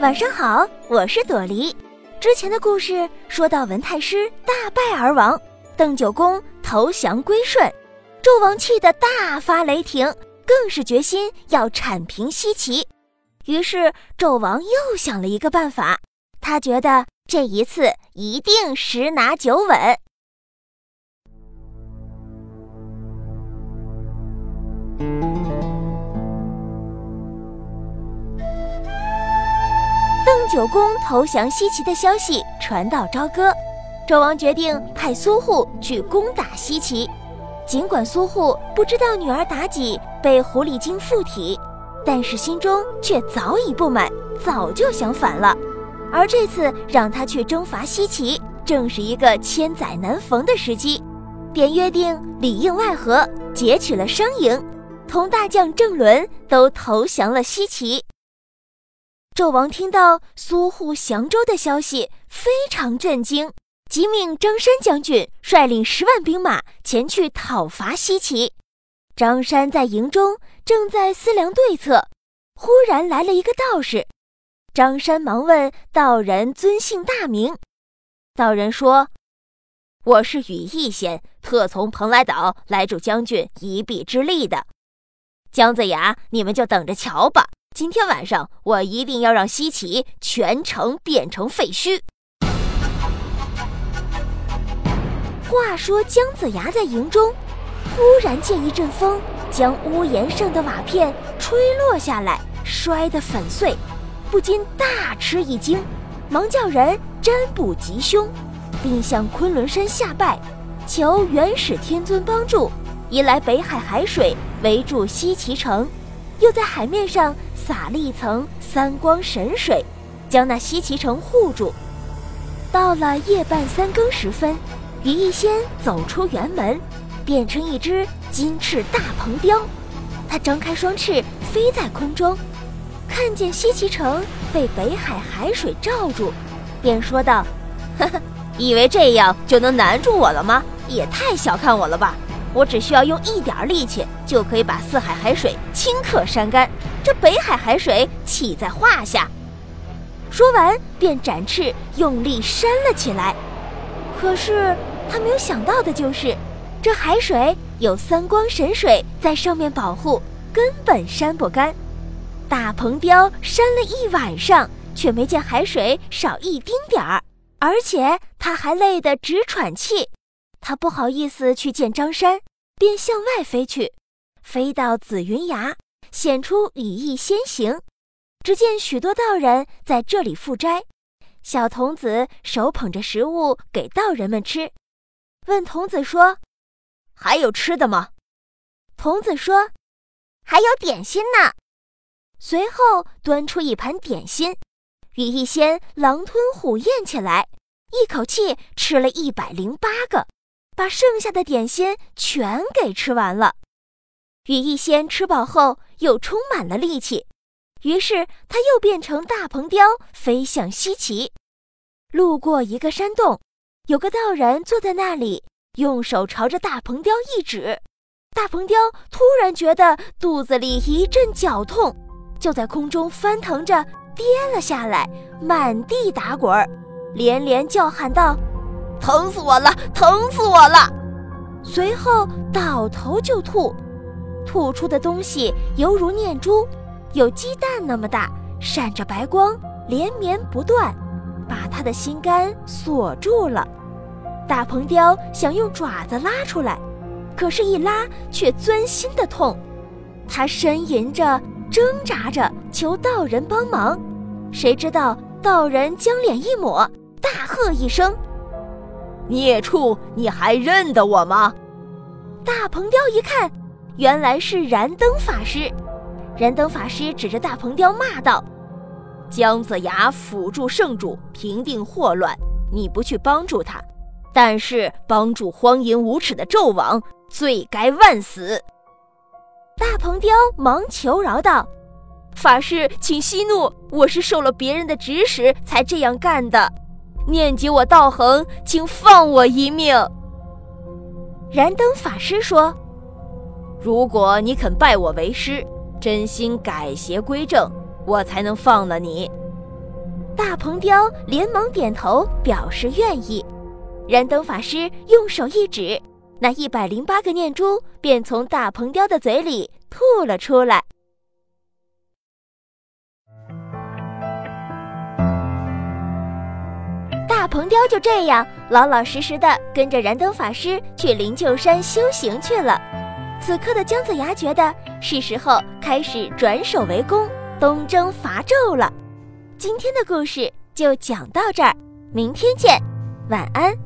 晚上好，我是朵梨。之前的故事说到文太师大败而亡，邓九公投降归顺，纣王气得大发雷霆，更是决心要铲平西岐。于是纣王又想了一个办法，他觉得这一次一定十拿九稳。九公投降西岐的消息传到朝歌，纣王决定派苏护去攻打西岐。尽管苏护不知道女儿妲己被狐狸精附体，但是心中却早已不满，早就想反了。而这次让他去征伐西岐，正是一个千载难逢的时机，便约定里应外合，劫取了商营，同大将郑伦都投降了西岐。纣王听到苏护降州的消息，非常震惊，即命张山将军率领十万兵马前去讨伐西岐。张山在营中正在思量对策，忽然来了一个道士。张山忙问道人尊姓大名，道人说：“我是羽翼仙，特从蓬莱岛来助将军一臂之力的。姜子牙，你们就等着瞧吧。”今天晚上，我一定要让西岐全城变成废墟。话说姜子牙在营中，忽然见一阵风将屋檐上的瓦片吹落下来，摔得粉碎，不禁大吃一惊，忙叫人占卜吉凶，并向昆仑山下拜，求元始天尊帮助，移来北海海水围住西岐城，又在海面上。撒了一层三光神水，将那西岐城护住。到了夜半三更时分，羽翼仙走出园门，变成一只金翅大鹏雕。他张开双翅飞在空中，看见西岐城被北海海水罩住，便说道：“呵呵，以为这样就能难住我了吗？也太小看我了吧！我只需要用一点力气，就可以把四海海水顷刻删干。”这北海海水岂在话下？说完，便展翅用力扇了起来。可是他没有想到的就是，这海水有三光神水在上面保护，根本扇不干。大鹏雕扇了一晚上，却没见海水少一丁点儿，而且他还累得直喘气。他不好意思去见张山，便向外飞去，飞到紫云崖。显出羽翼先行，只见许多道人在这里赴斋。小童子手捧着食物给道人们吃，问童子说：“还有吃的吗？”童子说：“还有点心呢。”随后端出一盘点心，羽翼仙狼吞虎咽起来，一口气吃了一百零八个，把剩下的点心全给吃完了。羽翼仙吃饱后。又充满了力气，于是他又变成大鹏雕，飞向西岐。路过一个山洞，有个道人坐在那里，用手朝着大鹏雕一指。大鹏雕突然觉得肚子里一阵绞痛，就在空中翻腾着跌了下来，满地打滚，连连叫喊道：“疼死我了，疼死我了！”随后倒头就吐。吐出的东西犹如念珠，有鸡蛋那么大，闪着白光，连绵不断，把他的心肝锁住了。大鹏雕想用爪子拉出来，可是，一拉却钻心的痛。他呻吟着，挣扎着，求道人帮忙。谁知道道人将脸一抹，大喝一声：“孽畜，你还认得我吗？”大鹏雕一看。原来是燃灯法师，燃灯法师指着大鹏雕骂道：“姜子牙辅助圣主平定祸乱，你不去帮助他，但是帮助荒淫无耻的纣王，罪该万死。”大鹏雕忙求饶道：“法师，请息怒，我是受了别人的指使才这样干的，念及我道行，请放我一命。”燃灯法师说。如果你肯拜我为师，真心改邪归正，我才能放了你。大鹏雕连忙点头表示愿意。燃灯法师用手一指，那一百零八个念珠便从大鹏雕的嘴里吐了出来。大鹏雕就这样老老实实的跟着燃灯法师去灵鹫山修行去了。此刻的姜子牙觉得是时候开始转守为攻，东征伐纣了。今天的故事就讲到这儿，明天见，晚安。